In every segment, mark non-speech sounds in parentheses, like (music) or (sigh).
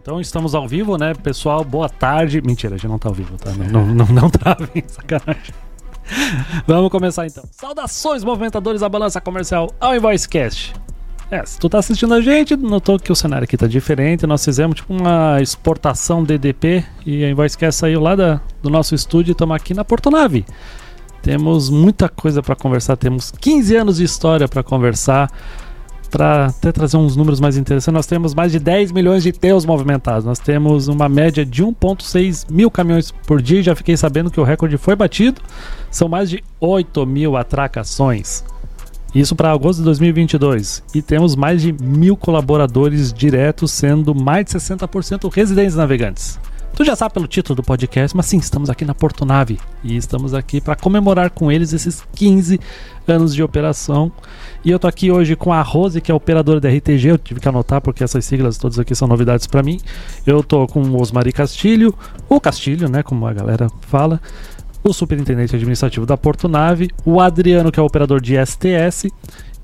Então estamos ao vivo, né, pessoal? Boa tarde. Mentira, a gente não tá ao vivo, tá? Não, não, não, não travem, sacanagem. Vamos começar então. Saudações, movimentadores da balança comercial ao Invoicecast. É, se tu tá assistindo a gente, notou que o cenário aqui tá diferente. Nós fizemos tipo uma exportação DDP e a Invoicecast saiu lá da, do nosso estúdio e estamos aqui na Portonave. Temos muita coisa para conversar, temos 15 anos de história para conversar para até trazer uns números mais interessantes, nós temos mais de 10 milhões de teus movimentados. Nós temos uma média de 1,6 mil caminhões por dia. Já fiquei sabendo que o recorde foi batido. São mais de 8 mil atracações. Isso para agosto de 2022. E temos mais de mil colaboradores diretos, sendo mais de 60% residentes navegantes. Tu já sabe pelo título do podcast, mas sim, estamos aqui na Porto Nave e estamos aqui para comemorar com eles esses 15 anos de operação. E eu tô aqui hoje com a Rose, que é operadora da RTG. Eu tive que anotar porque essas siglas todas aqui são novidades para mim. Eu tô com o Osmari Castilho, o Castilho, né, como a galera fala, o superintendente administrativo da Porto Nave, o Adriano, que é operador de STS,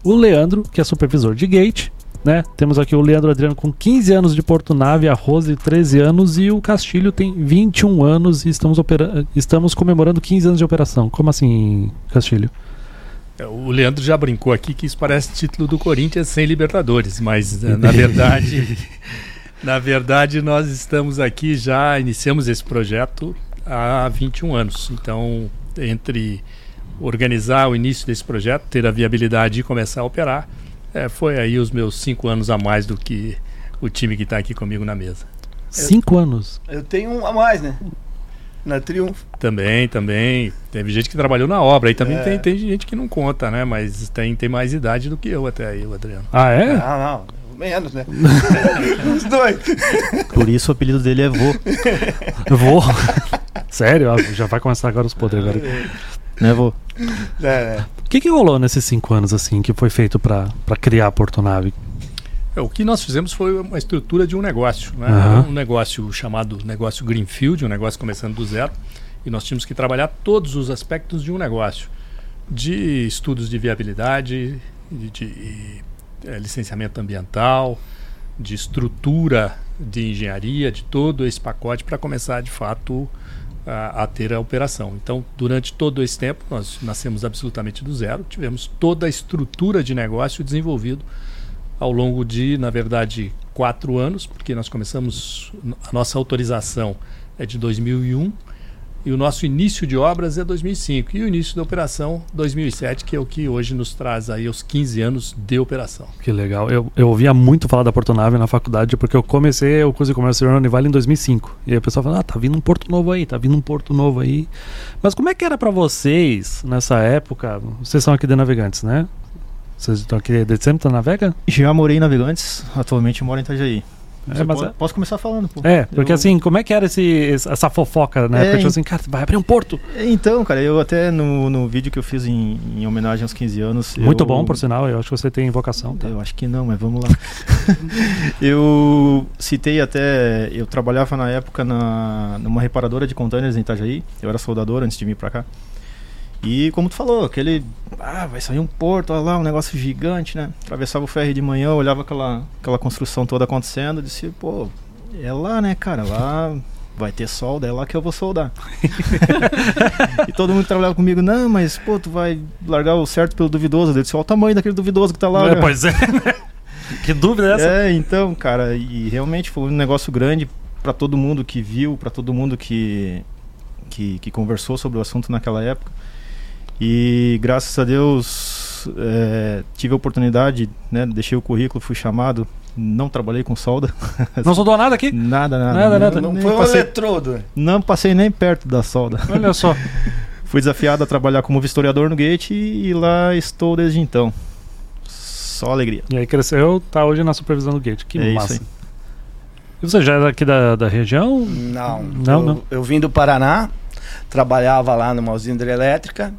o Leandro, que é supervisor de gate, né? Temos aqui o Leandro Adriano com 15 anos de Porto Nave, a Rose 13 anos e o Castilho tem 21 anos e estamos, opera estamos comemorando 15 anos de operação. Como assim, Castilho? É, o Leandro já brincou aqui que isso parece título do Corinthians sem Libertadores, mas na verdade, (laughs) na verdade nós estamos aqui já iniciamos esse projeto há 21 anos. Então, entre organizar o início desse projeto, ter a viabilidade de começar a operar, é, foi aí os meus cinco anos a mais do que o time que está aqui comigo na mesa. Cinco anos? Eu tenho um a mais, né? Na Triunfo. Também, também. Teve gente que trabalhou na obra. Aí também é. tem, tem gente que não conta, né? Mas tem, tem mais idade do que eu até aí, o Adriano. Ah, é? Não, não. Menos, né? (laughs) Os dois. Por isso o apelido dele é Vô. (laughs) Vô? (laughs) Sério? Já vai começar agora os poderes. Agora. Né, Vô? (laughs) É, é. O que, que rolou nesses cinco anos, assim, que foi feito para criar a Portonave? É, o que nós fizemos foi uma estrutura de um negócio, né? Uhum. um negócio chamado negócio Greenfield, um negócio começando do zero, e nós tínhamos que trabalhar todos os aspectos de um negócio, de estudos de viabilidade, de, de é, licenciamento ambiental, de estrutura de engenharia, de todo esse pacote para começar de fato a, a, ter a operação. Então, durante todo esse tempo, nós nascemos absolutamente do zero, tivemos toda a estrutura de negócio desenvolvido ao longo de, na verdade, quatro anos, porque nós começamos, a nossa autorização é de 2001 e o nosso início de obras é 2005 e o início da operação 2007, que é o que hoje nos traz aí os 15 anos de operação. Que legal. Eu, eu ouvia muito falar da Portonave na faculdade porque eu comecei o curso de comércio de Univale em 2005. E aí o pessoal fala: "Ah, tá vindo um porto novo aí, tá vindo um porto novo aí". Mas como é que era para vocês nessa época? Vocês são aqui de Navegantes, né? Vocês estão aqui desde sempre, tá navega? Já morei em Navegantes, atualmente moro em Itajaí. É, mas pode, é... Posso começar falando, pô. É, porque eu... assim, como é que era esse, essa fofoca, né? É, porque, tipo assim, cara, vai abrir um porto. Então, cara, eu até no, no vídeo que eu fiz em, em homenagem aos 15 anos. Muito eu... bom, por sinal, eu acho que você tem vocação. Tá? Eu acho que não, mas vamos lá. (laughs) eu citei até. Eu trabalhava na época na, numa reparadora de containers em Itajaí. Eu era soldador antes de vir pra cá. E como tu falou, aquele. Ah, vai sair um porto, olha lá, um negócio gigante, né? Atravessava o ferry de manhã, olhava aquela, aquela construção toda acontecendo, disse, pô, é lá, né, cara? Lá vai ter solda, é lá que eu vou soldar. (laughs) e todo mundo trabalhava comigo, não, mas pô, tu vai largar o certo pelo duvidoso. Eu disse, olha o tamanho daquele duvidoso que tá lá. É, pois é. (laughs) que dúvida é essa? É, então, cara, e realmente foi um negócio grande para todo mundo que viu, para todo mundo que, que, que conversou sobre o assunto naquela época. E graças a Deus é, tive a oportunidade, né? Deixei o currículo, fui chamado. Não trabalhei com solda. (laughs) Não soldou nada aqui? Nada, nada. Nada, nada. Não, não foi passei, um eletrodo. Não passei nem perto da solda. Olha só. (laughs) fui desafiado a trabalhar como vistoriador no Gate e, e lá estou desde então. Só alegria. E aí cresceu, tá hoje na supervisão do Gate. Que é massa. E você já é daqui da, da região? Não. Não, eu, não. Eu vim do Paraná, trabalhava lá numa usina hidrelétrica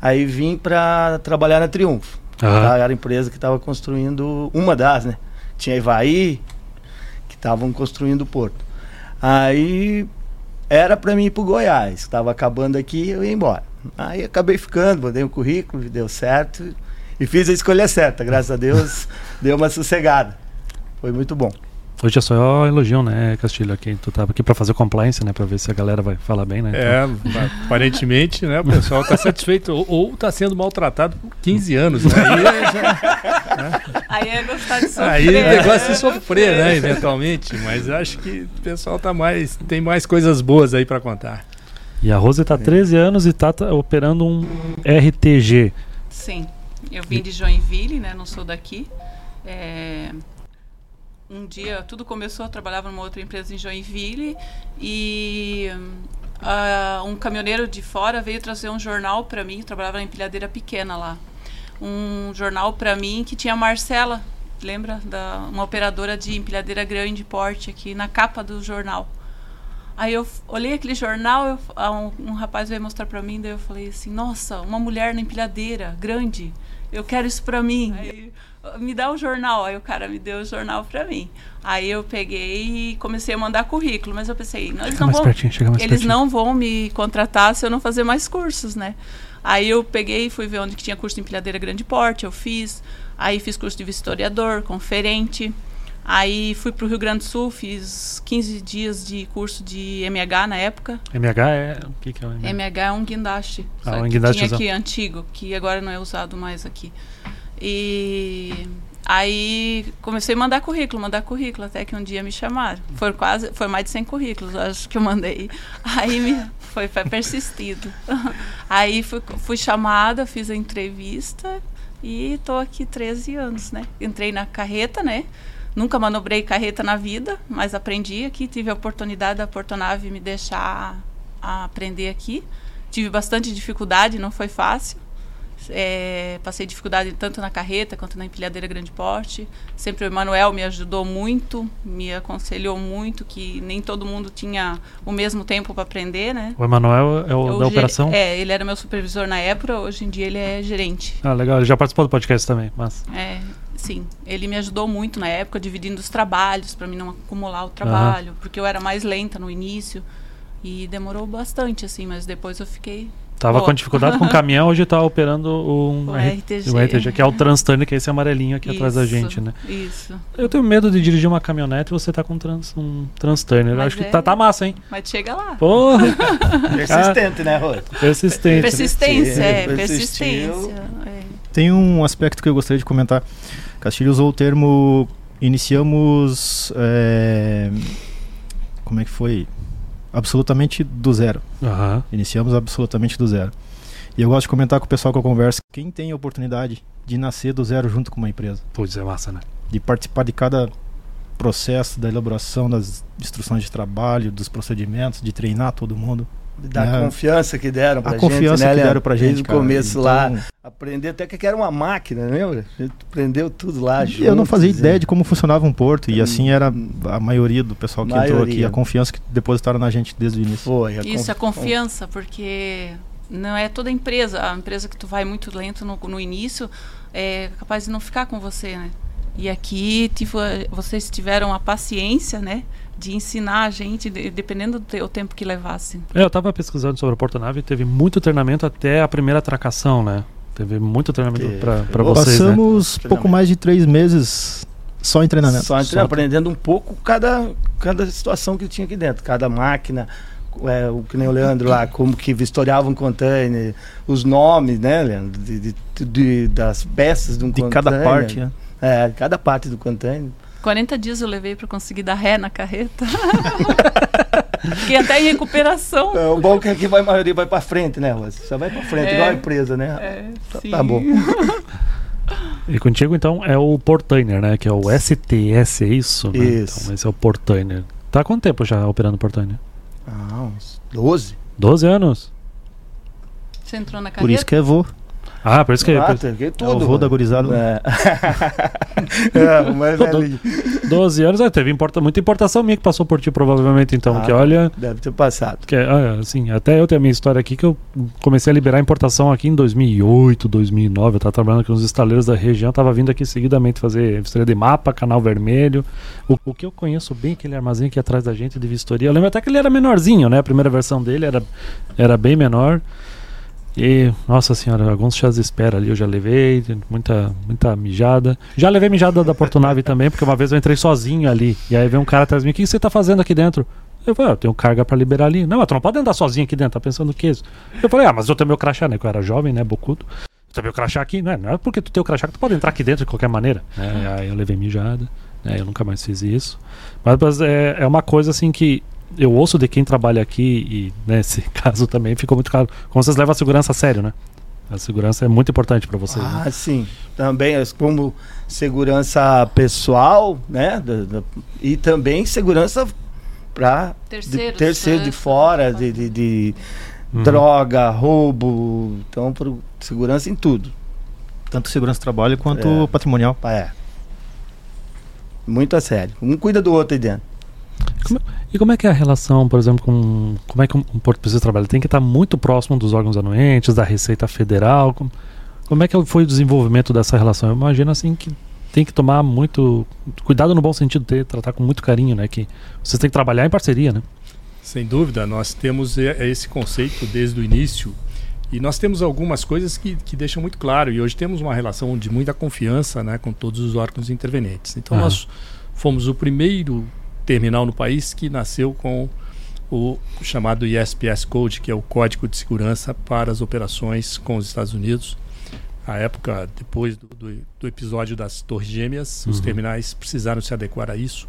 Aí vim para trabalhar na Triunfo. Uhum. Tá? Era a empresa que estava construindo uma das, né? Tinha Ivaí, que estavam construindo o porto. Aí era para mim ir para Goiás. Estava acabando aqui, eu ia embora. Aí acabei ficando, mandei um currículo, deu certo. E fiz a escolha certa, graças a Deus, (laughs) deu uma sossegada. Foi muito bom. Hoje é só elogio, né, Castilho? Aqui, tu tava aqui para fazer compliance, né? Para ver se a galera vai falar bem, né? Então... É, (laughs) aparentemente, né? O pessoal está satisfeito ou está sendo maltratado por 15 anos. Né? Aí, é, já, né? aí é gostar de sofrer. Aí o negócio é de sofrer, né? Eventualmente. Mas acho que o pessoal tá mais, tem mais coisas boas aí para contar. E a Rose está 13 anos e está tá operando um RTG. Sim. Eu vim de Joinville, né? Não sou daqui. É, um dia tudo começou, eu trabalhava numa outra empresa em Joinville e uh, um caminhoneiro de fora veio trazer um jornal para mim, eu trabalhava na empilhadeira pequena lá. Um jornal para mim que tinha Marcela, lembra? Da, uma operadora de empilhadeira grande porte aqui na capa do jornal. Aí eu olhei aquele jornal, eu, um, um, rapaz veio mostrar para mim, daí eu falei assim: "Nossa, uma mulher na empilhadeira grande, eu quero isso para mim". Aí, me dá o jornal. Aí o cara me deu o jornal para mim. Aí eu peguei e comecei a mandar currículo, mas eu pensei, não, eles, não vão, eles não vão me contratar se eu não fazer mais cursos, né? Aí eu peguei e fui ver onde que tinha curso de empilhadeira grande porte, eu fiz. Aí fiz curso de vistoriador, conferente. Aí fui para o Rio Grande do Sul, fiz 15 dias de curso de MH na época. MH é. O que, que é o MH? MH é um guindaste. Ah, um guindaste tinha aqui antigo, que agora não é usado mais aqui. E aí comecei a mandar currículo, mandar currículo, até que um dia me chamaram. Foi quase, foi mais de 100 currículos, acho que eu mandei. Aí me, foi, foi persistido. (laughs) Aí fui, fui chamada, fiz a entrevista e estou aqui 13 anos, né? Entrei na carreta, né? Nunca manobrei carreta na vida, mas aprendi aqui, tive a oportunidade da Portonave me deixar aprender aqui. Tive bastante dificuldade, não foi fácil é, passei dificuldade tanto na carreta quanto na empilhadeira grande porte. Sempre o Emanuel me ajudou muito, me aconselhou muito, que nem todo mundo tinha o mesmo tempo para aprender, né? O Emanuel é o Eu, da operação? É, ele era meu supervisor na época, hoje em dia ele é gerente. Ah, legal, ele já participou do podcast também, mas... É, sim, ele me ajudou muito na época, dividindo os trabalhos, para mim não acumular o trabalho, uhum. porque eu era mais lenta no início, e demorou bastante, assim, mas depois eu fiquei Tava Boa. com dificuldade com o caminhão, hoje tá operando um o RTG. o RTG, que é o Transtane, que é esse amarelinho aqui isso, atrás da gente, né? Isso. Eu tenho medo de dirigir uma caminhonete e você tá com trans, um Transtane. Eu acho é, que tá, tá massa, hein? Mas chega lá. Porra! (laughs) Persistente, né, Rô? Persistente. Persistência, é, persistência. É. Tem um aspecto que eu gostaria de comentar. Castilho usou o termo iniciamos. É, como é que foi? Absolutamente do zero. Uhum. Iniciamos absolutamente do zero. E eu gosto de comentar com o pessoal que eu converso, quem tem a oportunidade de nascer do zero junto com uma empresa. Putz, é massa, né? De participar de cada processo da elaboração das instruções de trabalho, dos procedimentos, de treinar todo mundo. Da né? confiança que deram pra a gente. A confiança né, que deram pra gente. Desde o começo então... lá. Aprender até que era uma máquina, lembra? A gente aprendeu tudo lá. Juntos, eu não fazia ideia de como funcionava um porto. E assim era a maioria do pessoal que maioria. entrou aqui. A confiança que depositaram na gente desde o início. Foi. A Isso, a confiança, porque não é toda empresa. A empresa que tu vai muito lento no, no início é capaz de não ficar com você, né? E aqui tipo, vocês tiveram a paciência, né? de ensinar a gente, de, dependendo do te, tempo que levasse. É, eu estava pesquisando sobre a porta-nave, teve muito treinamento até a primeira atracação, né? Teve muito treinamento para vocês, né? Passamos né? pouco mais de três meses só em treinamento. Só, em treinamento, só aprendendo um pouco cada, cada situação que tinha aqui dentro, cada máquina, é, o que nem o Leandro lá, como que vistoriava um container, os nomes, né, Leandro, de, de, de das peças de um de container. De cada parte, né? É, cada parte do container. 40 dias eu levei para conseguir dar ré na carreta. (laughs) Fiquei até em recuperação. É, o bom é que aqui vai, a maioria vai para frente, né, Rosa? Só vai para frente, é, igual a empresa, né? É, tá, sim. tá bom. (laughs) E contigo, então, é o Portainer, né? Que é o STS, é isso? Né? Isso. Então, esse é o Portainer. Tá há quanto tempo já operando o Portainer? Ah, uns 12. 12 anos? Você entrou na carreta? Por isso que é vô. Ah, por isso que... Ah, por... tudo, é o da gurizada. É. (laughs) é, o mais velhinho. 12 anos, é, teve importa, muita importação minha que passou por ti, provavelmente, então, ah, que olha... Deve ter passado. Que, ah, assim, até eu tenho a minha história aqui, que eu comecei a liberar importação aqui em 2008, 2009, eu tava trabalhando com os estaleiros da região, tava vindo aqui seguidamente fazer vistoria de mapa, canal vermelho, o, o que eu conheço bem, aquele armazém aqui atrás da gente de vistoria, eu lembro até que ele era menorzinho, né, a primeira versão dele era, era bem menor, E, nossa senhora, alguns chás de espera ali eu já levei, muita, muita mijada. Já levei mijada da Portonave também, porque uma vez eu entrei sozinho ali. E aí veio um cara atrás de mim, o que você tá fazendo aqui dentro? Eu falei, ah, eu tenho carga para liberar ali. Não, tu não pode andar sozinho aqui dentro, tá pensando o que isso? Eu falei, ah, mas eu tenho meu crachá, né? Que eu era jovem, né? Bocudo. Eu tenho meu crachá aqui, não é, não é porque tu tem o crachá que tu pode entrar aqui dentro de qualquer maneira. É, aí eu levei mijada, né? Eu nunca mais fiz isso. Mas, mas é, é uma coisa assim que eu ouço de quem trabalha aqui e nesse (laughs) caso também ficou muito claro. Como vocês levam a segurança a sério, né? A segurança é muito importante para vocês. Ah, né? sim. Também como segurança pessoal, né? E também segurança para terceiro, terceiro de fora, de, de, de uhum. droga, roubo. Então, por segurança em tudo. Tanto segurança do trabalho quanto é. patrimonial. É. Muito a sério. Um cuida do outro aí dentro. Como, e como é que é a relação, por exemplo, com. Como é que um Porto Preciso trabalha? Tem que estar muito próximo dos órgãos anuentes, da Receita Federal. Como, como é que foi o desenvolvimento dessa relação? Eu imagino assim que tem que tomar muito cuidado no bom sentido, ter, tratar com muito carinho, né? Que vocês têm que trabalhar em parceria, né? Sem dúvida, nós temos esse conceito desde o início e nós temos algumas coisas que, que deixam muito claro e hoje temos uma relação de muita confiança, né, com todos os órgãos intervenientes. Então uhum. nós fomos o primeiro terminal no país que nasceu com o chamado ISPS Code, que é o Código de Segurança para as operações com os Estados Unidos a época, depois do, do, do episódio das Torres Gêmeas, uhum. os terminais precisaram se adequar a isso.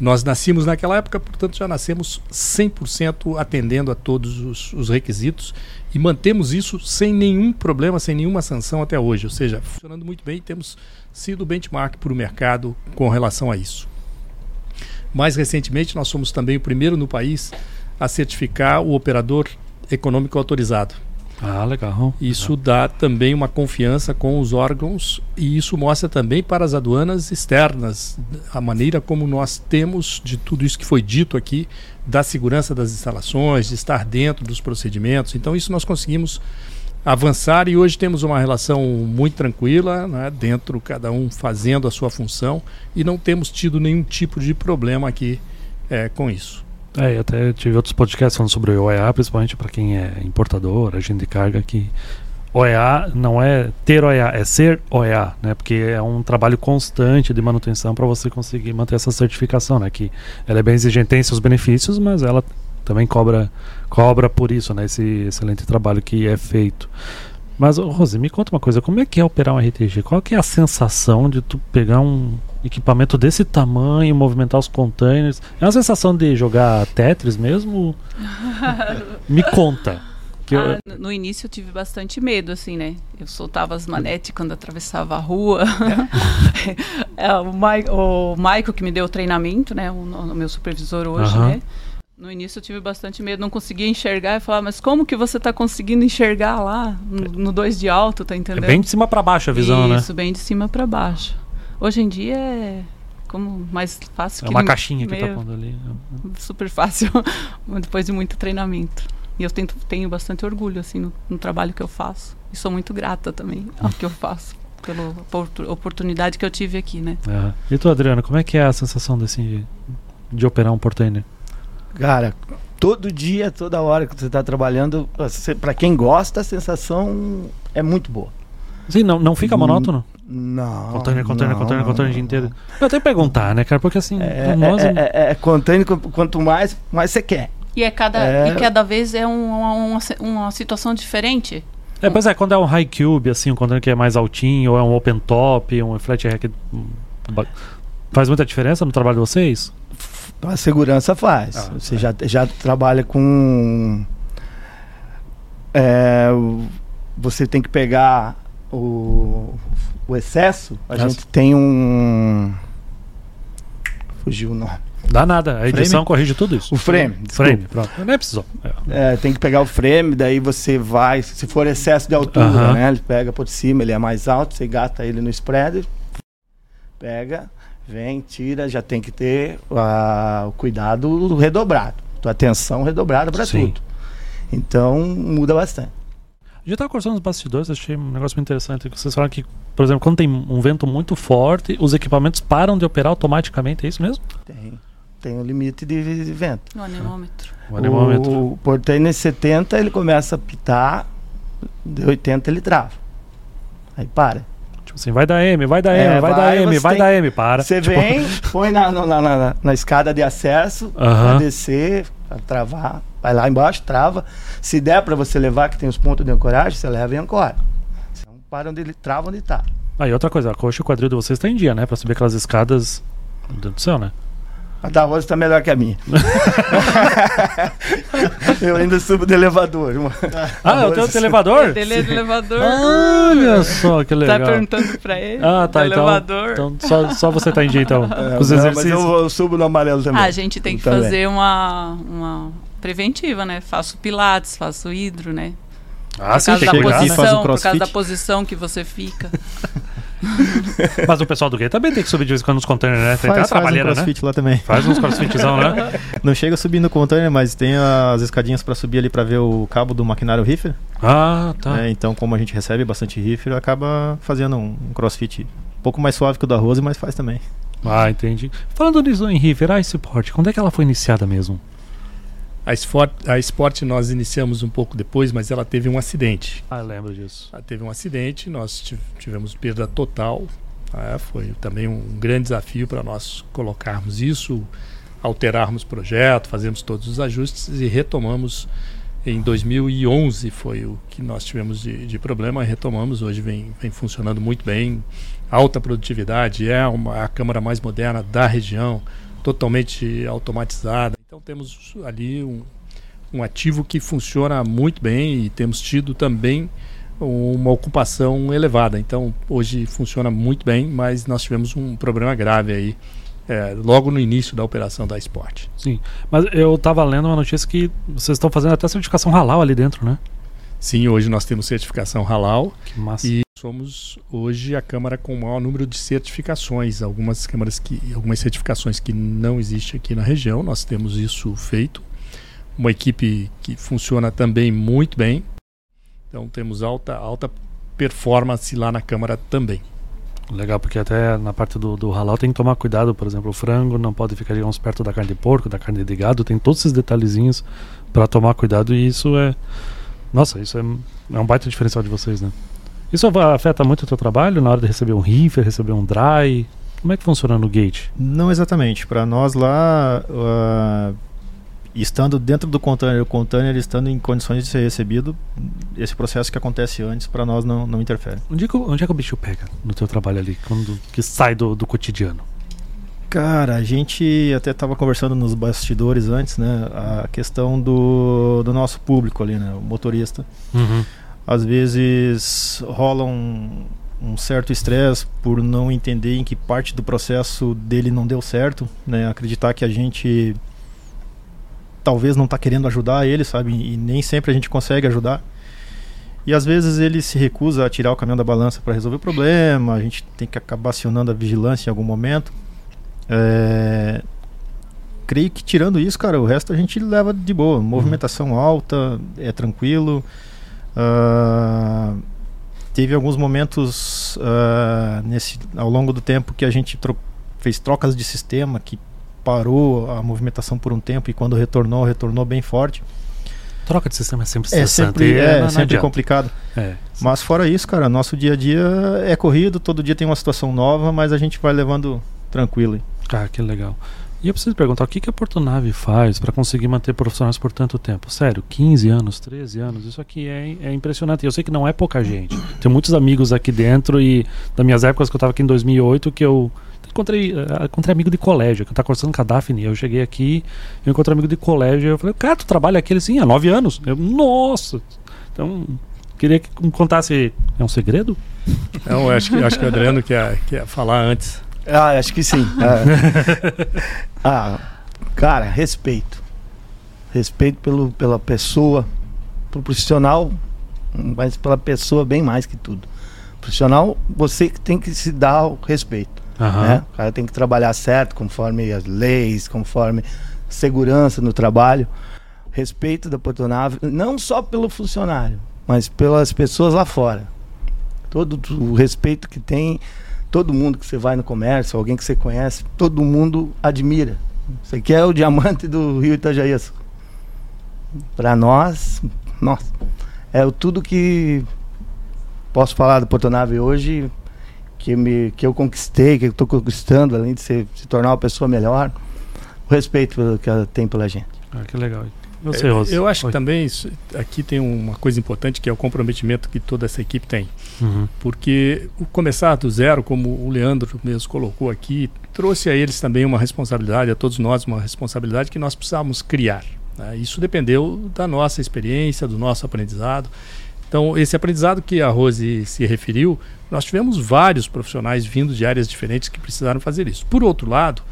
Nós nascemos naquela época, portanto já nascemos 100% atendendo a todos os, os, requisitos e mantemos isso sem nenhum problema, sem nenhuma sanção até hoje. Ou seja, funcionando muito bem e temos sido benchmark para o mercado com relação a isso. Mais recentemente, nós somos também o primeiro no país a certificar o operador econômico autorizado. Ah, legal. Isso dá também uma confiança com os órgãos e isso mostra também para as aduanas externas a maneira como nós temos de tudo isso que foi dito aqui, da segurança das instalações, de estar dentro dos procedimentos. Então, isso nós conseguimos avançar e hoje temos uma relação muito tranquila, né, dentro cada um fazendo a sua função e não temos tido nenhum tipo de problema aqui é, com isso. É, eu até tive outros podcasts falando sobre o OEA, principalmente para quem é importador, agente de carga, que OEA não é ter OEA, é ser OEA, né? Porque é um trabalho constante de manutenção para você conseguir manter essa certificação, né? Que ela é bem exigente, tem seus benefícios, mas ela também cobra cobra por isso, né? Esse excelente trabalho que é feito. Mas, Rose, me conta uma coisa, como é que é operar um RTG? Qual que é a sensação de tu pegar um equipamento desse tamanho, movimentar os containers? É uma sensação de jogar Tetris mesmo? (laughs) me conta. Ah, eu... No início eu tive bastante medo, assim, né? Eu soltava as manetes quando atravessava a rua. (laughs) é, o, Mike, o Michael que me deu o treinamento, né? O, o meu supervisor hoje, né? No início eu tive bastante medo, não conseguia enxergar e falar, mas como que você está conseguindo enxergar lá no 2 de alto, tá entendendo? É bem de cima para baixo a visão, Isso, né? Isso, bem de cima para baixo. Hoje em dia é como mais fácil é uma caixinha que tá pondo ali. Super fácil, (laughs) depois de muito treinamento. E eu tento, tenho bastante orgulho assim no, no trabalho que eu faço. E sou muito grata também ao que eu faço pela oportunidade que eu tive aqui, né? É. E tu, Adriano, como é que é a sensação desse de operar um portainer? Cara, todo dia, toda hora que você está trabalhando, para quem gosta, a sensação é muito boa. Sim, não, não fica monótono? Não. Container, container, não, container, container o dia inteiro. Eu tenho que perguntar, né, cara? Porque assim, é, nós... é, é, é container, quanto mais, mais você quer. E, é cada, é... e cada vez é um, uma, uma situação diferente. É, pois é, quando é um high cube, assim, um container que é mais altinho, ou é um open top, um flat rack. Faz muita diferença no trabalho de vocês? A segurança faz. Ah, Você é. já, já trabalha com. É, você tem que pegar o, o excesso. A Nossa. gente tem um. Fugiu o nome. Dá nada, a edição frame? corrige tudo isso. O frame. Frame, pronto. Nem precisou. É. é. tem que pegar o frame, daí você vai, se for excesso de altura, uh -huh. né? Ele pega por cima, ele é mais alto, você gata ele no spreader, pega, vem, tira, já tem que ter uh, o cuidado redobrado, a atenção redobrada para tudo. Então muda bastante. Gente estava conversando nos bastidores, achei um negócio muito interessante. Vocês falaram que, por exemplo, quando tem um vento muito forte, os equipamentos param de operar automaticamente, é isso mesmo? Tem. Tem um limite de, vento. O anemômetro. O anemômetro. O Portainer 70 ele começa a pitar de 80 ele trava. Aí para. Tipo assim, vai dar M, vai dar M, é, vai, dar M, vai dar M, para. Você tipo... vem, (laughs) põe na, na, na, na, escada de acesso, uh -huh. pra descer, pra travar, vai lá embaixo, trava. Se der para você levar, que tem os pontos de ancoragem, você leva e ancora. Então, para onde ele trava, onde tá. Aí ah, outra coisa, a coxa e o quadril de vocês tá em dia, né? Pra subir aquelas escadas. Meu Deus do céu, né? A da Rosa está melhor que a minha. (laughs) eu ainda subo do elevador. Ah, eu tenho o elevador? Ele é do elevador. Olha só que legal. Tá perguntando pra ele. Ah, tá. Então, elevador. então só, só você tá em dia, então. (laughs) É, os não, mas eu, eu, subo no amarelo também. Ah, a gente tem que também. fazer uma, uma preventiva, né? Faço pilates, faço hidro, né? Ah, sim, tem que posição, um Por causa da posição que você fica. (laughs) (laughs) Mas o pessoal do gay também tem que subir de vez em quando nos containers, né? Tem faz, até faz um crossfit né? lá também. Faz uns crossfitzão, né? (laughs) Não chega subindo no container, mas tem as escadinhas para subir ali para ver o cabo do maquinário rifle. Ah, tá. É, então, como a gente recebe bastante rifle, acaba fazendo um, crossfit um pouco mais suave que o da Rose, mas faz também. Ah, entendi. Falando nisso em rifle, a Sport, quando é que ela foi iniciada mesmo? A Sport, a Sport nós iniciamos um pouco depois, mas ela teve um acidente. Ah, lembro disso. Ela teve um acidente, nós tivemos perda total. É, foi também um grande desafio para nós colocarmos isso, alterarmos o projeto, fazemos todos os ajustes e retomamos em 2011 foi o que nós tivemos de, de problema, retomamos, hoje vem, vem funcionando muito bem, alta produtividade, é uma, a câmara mais moderna da região, totalmente automatizada. Então temos ali um, um ativo que funciona muito bem e temos tido também uma ocupação elevada. Então hoje funciona muito bem, mas nós tivemos um problema grave aí é, logo no início da operação da Sport. Sim, mas eu estava lendo uma notícia que vocês estão fazendo até certificação halal ali dentro, né? Sim, hoje nós temos certificação halal. Que massa. E somos hoje a câmara com o maior número de certificações. Algumas câmaras que, algumas certificações que não existem aqui na região, nós temos isso feito. Uma equipe que funciona também muito bem. Então temos alta, alta performance lá na câmara também. Legal, porque até na parte do, do halal tem que tomar cuidado, por exemplo, o frango não pode ficar digamos, perto da carne de porco, da carne de gado, tem todos esses detalhezinhos para tomar cuidado e isso é. Nossa, isso é, é um baita diferencial de vocês, né? Isso afeta muito o teu trabalho na hora de receber um reefer, receber um dry? Como é que funciona no gate? Não exatamente. Para nós lá, uh, estando dentro do container, o container estando em condições de ser recebido, esse processo que acontece antes para nós não, não interfere. Onde é, que, onde é que o bicho pega no teu trabalho ali, quando que sai do, do cotidiano? Cara, a gente até estava conversando nos bastidores antes, né? A questão do, do nosso público ali, né? O motorista. Uhum às vezes rola um, um certo estresse por não entender em que parte do processo dele não deu certo, né? Acreditar que a gente talvez não está querendo ajudar ele, sabe? E nem sempre a gente consegue ajudar. E às vezes ele se recusa a tirar o caminhão da balança para resolver o problema, a gente tem que acabar acionando a vigilância em algum momento. É... Creio que tirando isso, cara, o resto a gente leva de boa. Movimentação uhum. alta, é tranquilo. Uh, teve alguns momentos uh, nesse, ao longo do tempo que a gente tro fez trocas de sistema, que parou a movimentação por um tempo e quando retornou, retornou bem forte. Troca de sistema é sempre é sempre, é, é sempre complicado. É. Mas fora isso, cara, nosso dia a dia é corrido, todo dia tem uma situação nova, mas a gente vai levando tranquilo. Cara, que legal. E eu preciso perguntar, o que, que a Portonave faz para conseguir manter profissionais por tanto tempo? Sério, 15 anos, 13 anos, isso aqui é, é impressionante. Eu sei que não é pouca gente. Tenho muitos amigos aqui dentro e das minhas épocas que eu estava aqui em 2008 que eu encontrei, uh, encontrei amigo de colégio, que eu estava conversando com a Daphne. Eu cheguei aqui, eu encontrei amigo de colégio. Eu falei, cara, tu trabalha aqui? Ele, há 9 anos. Eu, nossa! Então, queria que me contasse. É um segredo? Não, acho que, acho que o Adriano quer, quer falar antes. Ah, acho que sim. (laughs) ah, cara, respeito. Respeito pelo, pela pessoa, pro profissional, mas pela pessoa bem mais que tudo. Profissional, você que tem que se dar o respeito. Uhum. Né? O cara tem que trabalhar certo, conforme as leis, conforme segurança no trabalho. Respeito da Portonave, não só pelo funcionário, mas pelas pessoas lá fora. Todo o respeito que tem todo mundo que você vai no comércio, alguém que você conhece, todo mundo admira. Isso aqui é o diamante do Rio Itajaí. Para nós, nossa, é tudo que posso falar do Portonave hoje, que, me, que eu conquistei, que eu estou conquistando, além de se, se tornar uma pessoa melhor, o respeito que ela tem pela gente. Ah, que legal. Você, eu, eu acho Oi. que também isso, aqui tem uma coisa importante que é o comprometimento que toda essa equipe tem. Uhum. Porque o começar do zero, como o Leandro mesmo colocou aqui, trouxe a eles também uma responsabilidade, a todos nós uma responsabilidade que nós precisávamos criar. Né? Isso dependeu da nossa experiência, do nosso aprendizado. Então, esse aprendizado que a Rose se referiu, nós tivemos vários profissionais vindo de áreas diferentes que precisaram fazer isso. Por outro lado,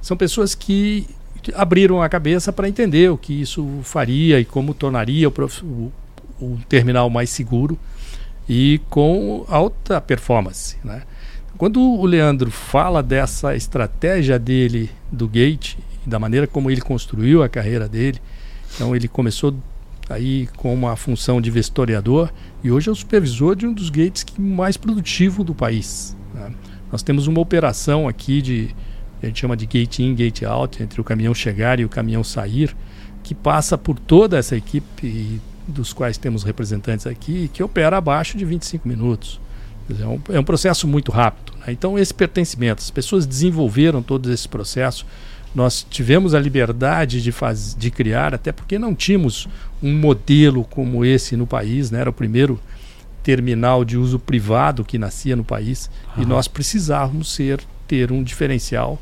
são pessoas que abriram a cabeça para entender o que isso faria e como tornaria o, o, terminal mais seguro e com alta performance. Né? Quando o Leandro fala dessa estratégia dele do Gate, da maneira como ele construiu a carreira dele, então ele começou aí com uma função de vistoriador e hoje é o supervisor de um dos gates mais produtivo do país. Né? Nós temos uma operação aqui de a gente chama de gate in, gate out, entre o caminhão chegar e o caminhão sair, que passa por toda essa equipe dos quais temos representantes aqui, que opera abaixo de 25 minutos. É um, é um processo muito rápido. Né? Então, esse pertencimento, as pessoas desenvolveram todo esse processo nós tivemos a liberdade de, faz, de criar, até porque não tínhamos um modelo como esse no país, né? era o primeiro terminal de uso privado que nascia no país e nós precisávamos ser, ter um diferencial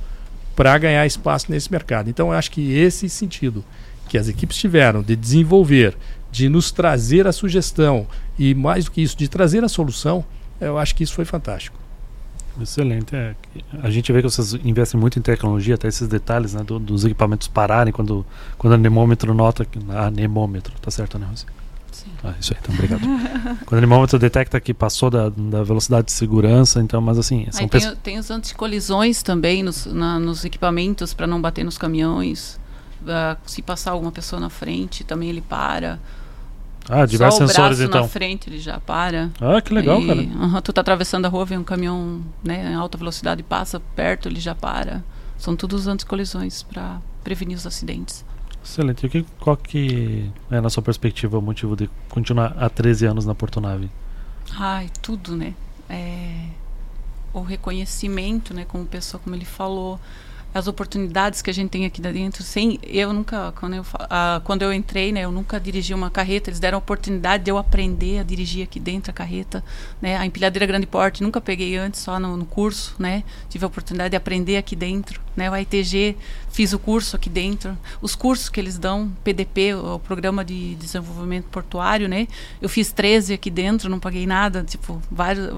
para ganhar espaço nesse mercado. Então, eu acho que esse sentido que as equipes tiveram de desenvolver, de nos trazer a sugestão e, mais do que isso, de trazer a solução, eu acho que isso foi fantástico. Excelente. É. A gente vê que vocês investem muito em tecnologia, até esses detalhes né, do, dos equipamentos pararem quando, quando anemômetro nota. Que, anemômetro, tá certo, né, Rosy? Sim. Ah, isso aí, então obrigado. (laughs) quando o anemômetro detecta que passou da, da velocidade de segurança, então, mas assim. São tem, tem os anticolisões também nos, na, nos equipamentos para não bater nos caminhões. Uh, se passar alguma pessoa na frente, também ele para. Ah, diversos Só sensores então. na frente ele já para. Ah, que legal, e, cara. Uh -huh, tu tá atravessando a rua, vem um caminhão né, em alta velocidade, passa perto, ele já para. São todos anticolisões para prevenir os acidentes. Excelente. E que, qual que é, na sua perspectiva, o motivo de continuar há 13 anos na Portonave? Ai, tudo, né? É, o reconhecimento, né, como pessoa, como ele falou, as oportunidades que a gente tem aqui dentro. Sem, eu nunca, quando eu, uh, quando eu entrei, né, eu nunca dirigi uma carreta. Eles deram a oportunidade de eu aprender a dirigir aqui dentro a carreta, né, a empilhadeira grande porte. Nunca peguei antes, só no, no curso, né. Tive a oportunidade de aprender aqui dentro, né. O ITG fiz o curso aqui dentro. Os cursos que eles dão, PDP, o Programa de Desenvolvimento Portuário, né. Eu fiz 13 aqui dentro, não paguei nada, tipo vários,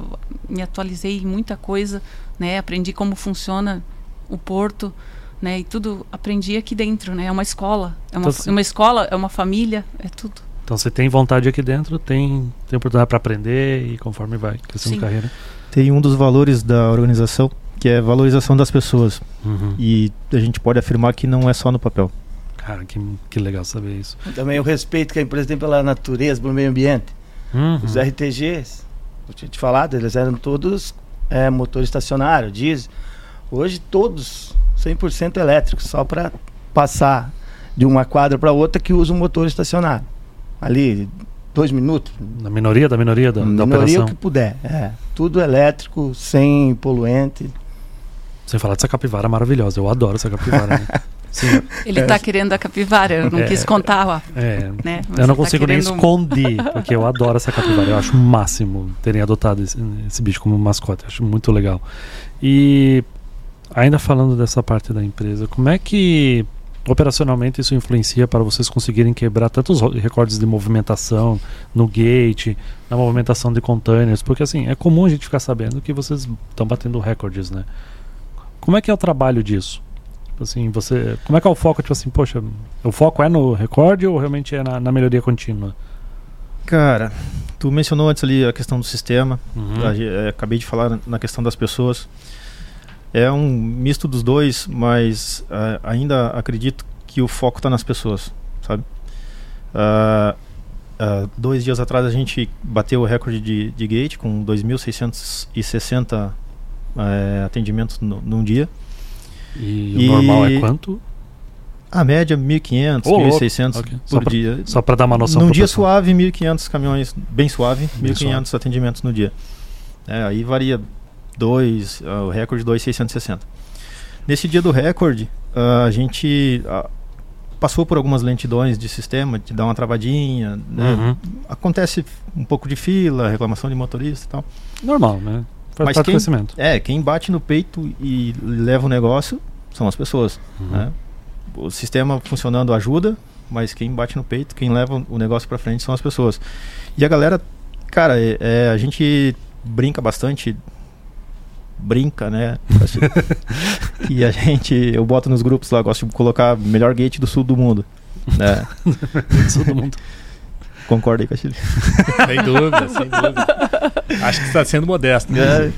me atualizei em muita coisa, né. Aprendi como funciona o porto, né? E tudo aprendi aqui dentro, né? É uma escola, é uma, então, uma escola, é uma família, é tudo. Então você tem vontade aqui dentro, tem, tem oportunidade para aprender e conforme vai crescendo Sim. carreira. Tem um dos valores da organização que é valorização das pessoas. Uhum. E a gente pode afirmar que não é só no papel. Cara, que, que legal saber isso. Também o respeito que a empresa tem pela natureza, pelo meio ambiente. Uhum. Os RTGs, eu tinha te falado, eles eram todos é, motor estacionário, diesel. Hoje todos 100% elétricos, só para passar de uma quadra para outra que usa um motor estacionário. Ali, dois minutos. Na minoria da minoria da, da minoria que puder. É, tudo elétrico, sem poluente. Sem falar dessa capivara maravilhosa. Eu adoro essa capivara. Né? (laughs) Sim. Ele está é. querendo a capivara, eu não é, quis contar, ó. É, né? Eu não tá consigo nem esconder, (laughs) porque eu adoro essa capivara. Eu acho o máximo terem adotado esse, esse bicho como mascote. Eu acho muito legal. E ainda falando dessa parte da empresa, como é que operacionalmente isso influencia para vocês conseguirem quebrar tantos recordes de movimentação no gate, na movimentação de containers? Porque assim, é comum a gente ficar sabendo que vocês estão batendo recordes, né? Como é que é o trabalho disso? Assim, você, como é que é o foco? Tipo assim, poxa, o foco é no recorde ou realmente é na, na melhoria contínua? Cara, tu mencionou antes ali a questão do sistema, uhum. Eh, acabei de falar na questão das pessoas. É um misto dos dois, mas uh, ainda acredito que o foco está nas pessoas, sabe? Uh, uh, dois dias atrás a gente bateu o recorde de, de gate com 2.660 uh, atendimentos no, num dia. E, e, o normal é quanto? A média 1.500, Ô, louco. 1.600 Ok. por pra- dia. Só pra dar uma noção Num dia pessoal. suave, 1.500 caminhões, bem suave, Bem 1.500 atendimentos no dia. É, aí varia 2, o recorde 2,660. Nesse dia do recorde, ah, a gente ah, passou por algumas lentidões de sistema, de dar uma travadinha, né? Uhum. Acontece um pouco de fila, reclamação de motorista e tal. Normal, né? Faz Mas parte do quem- crescimento. É, quem bate no peito e leva o negócio são as pessoas. Uhum. né? O sistema funcionando ajuda, mas quem bate no peito, quem leva o negócio pra frente são as pessoas. E a galera, cara, é- é, a gente brinca bastante. Brinca, né? (laughs) e a gente, eu boto nos grupos lá, gosto de colocar melhor gate do sul do mundo. Né? (laughs) Todo mundo. Concorda aí, Castilho? (laughs) Sem dúvida, sem dúvida. Acho que está sendo modesto. né? É.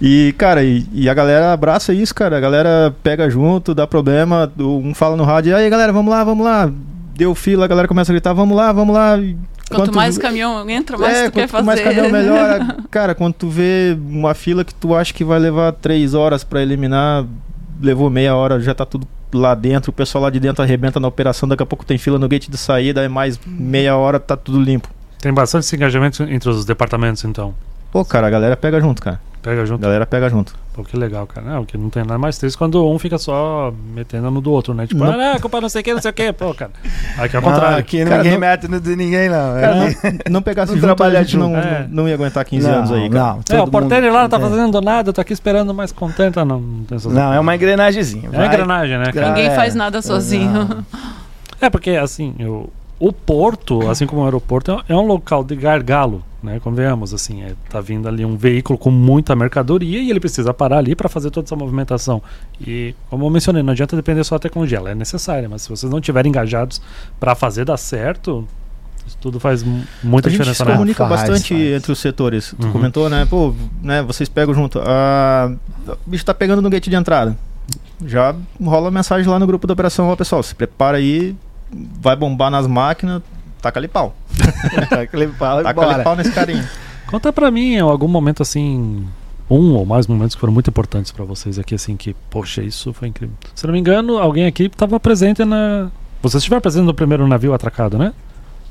E, cara, e, e a galera abraça isso, cara. A galera pega junto, dá problema. Um fala no rádio, aí galera, vamos lá, vamos lá. Deu fila, a galera começa a gritar, vamos lá, vamos lá. E Quanto, mais caminhão entra, mais é, tu quer quanto fazer. mais caminhão, melhor. (laughs) Cara, quando tu vê uma fila que tu acha que vai levar três horas pra eliminar, levou meia hora, já tá tudo lá dentro. O pessoal lá de dentro arrebenta na operação. Daqui a pouco tem fila no gate de saída, aí mais meia hora tá tudo limpo. Tem bastante engajamento entre os departamentos, então. Pô, cara, a galera pega junto, cara. Pega A junto. galera pega junto. Pô, que legal, cara. Não, que não tem nada mais triste quando um fica só metendo no do outro, né? Tipo, Não. ah, culpa não sei o que, não sei o que. Pô, cara. Aqui é o Ah, contrário. aqui Cara, ninguém não- mete no de ninguém, não. Cara, É. não, não pegasse Não junto, a trabalhar gente não. É. não, não ia aguentar 15 não, anos aí, cara. Não, É, o porteiro lá não tá é. fazendo nada, eu tô aqui esperando mais contente. Ah, não, não tem essas Não, é uma engrenagemzinha. É uma engrenagem, né, cara? Ninguém É, faz nada sozinho. É, porque assim, o, o porto, assim como o aeroporto, é- é um local de gargalo, né? Convenhamos, assim, é, tá vindo ali um veículo com muita mercadoria e ele precisa parar ali para fazer toda essa movimentação. E, como eu mencionei, não adianta depender só da tecnologia, ela é necessária, mas se vocês não estiverem engajados para fazer dar certo, isso tudo faz mu- muita a gente diferença, se né? comunica Faz, bastante faz. entre os setores. Tu Uhum. comentou, né? Pô, né, vocês pegam junto. Ah, o bicho tá pegando no gate de entrada. Já rola mensagem lá no grupo da operação, ó, pessoal, se prepara aí, vai bombar nas máquinas, taca ali pau. (laughs) Tá aquele pau bora. pau nesse carinha. Conta pra mim em algum momento assim, um ou mais momentos que foram muito importantes pra vocês aqui, assim, que, poxa, isso foi incrível. Se não me engano, alguém aqui estava presente na. Vocês estiveram presente no primeiro navio atracado, né?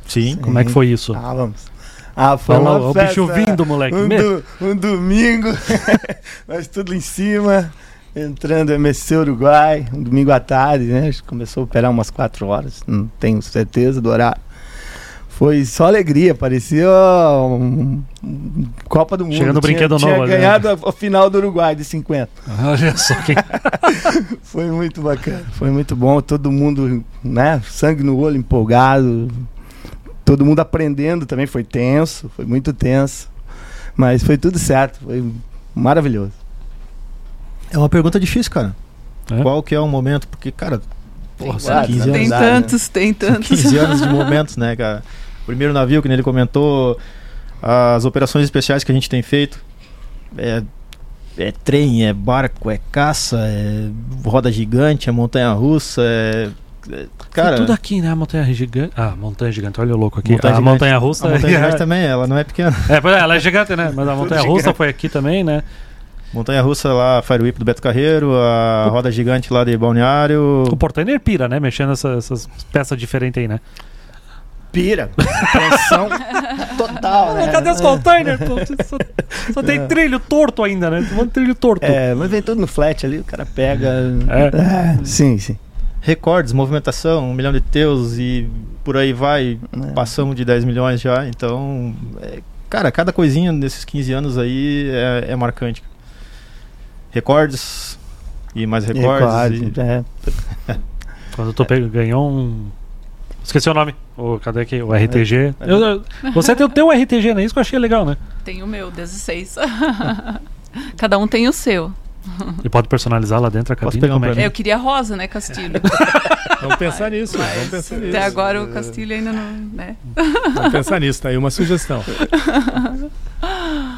Sim. Como é que foi isso? Ah, vamos. Ah, foi Olha uma o festa, bicho vindo, moleque. Um, do- um domingo, (laughs) nós tudo em cima, entrando MSC Uruguai, um domingo à tarde, né? A gente começou a operar umas 4 horas, não tenho certeza do horário. Foi só alegria, parecia um, um Copa do Mundo. Chegando Tinha- brinquedo tinha novo ali, né? ganhado a, a final do Uruguai de 50. (laughs) Olha só quem. (laughs) Foi muito bacana, foi muito bom, todo mundo, né, sangue no olho, empolgado, todo mundo aprendendo também, foi tenso, foi muito tenso, mas foi tudo certo, foi maravilhoso. É uma pergunta difícil, cara. É? Qual que é o momento? Porque, cara, porra, são vários, 15 né? Tem anos. Verdade, tantos, tem tantos. 15 anos de (laughs) momentos, né, cara? Primeiro navio, que ele comentou, as operações especiais que a gente tem feito. É, é trem, é barco, é caça, é roda gigante, é montanha russa, é. é- Cara, tudo aqui, né? A montanha gigante. Ah, montanha gigante, olha o louco aqui. Montanha a gigante. montanha russa. a montanha gigante também, ela não é pequena. (laughs) É, pois é, ela é gigante, né? Mas a montanha russa foi aqui também, né? Montanha russa lá, Fire Whip do Beto Carreiro, a roda gigante lá de Balneário. O portainer pira, né? Mexendo essa- essas peças diferentes aí, né? Pira, tensão total, né? Cadê os containers? pô? Só, só tem trilho torto ainda, né? Tem um trilho torto. É, mas vem tudo no flat ali, o cara pega. É. É, sim, sim. Recordes, movimentação, um milhão de teus e por aí vai. É. Passamos de 10 milhões já, então. é, cara, cada coisinha nesses 15 anos aí é, é marcante. Recordes e mais recordes. Recordes, e- é. Quando tu pega, ganhou um. Esqueci o nome. O, cadê aqui? O RTG. Eu- eu- você tem o teu RTG, né? Isso que eu achei legal, né? Tem o meu, 16. (laughs) Cada um tem o seu. E pode personalizar lá dentro a Posso cabine. pegar um é É, eu queria rosa, né, Castilho? (laughs) Vamos pensar nisso, vamos pensar nisso. Até agora o Castilho ainda não, né? Vamos pensar nisso, tá aí uma sugestão.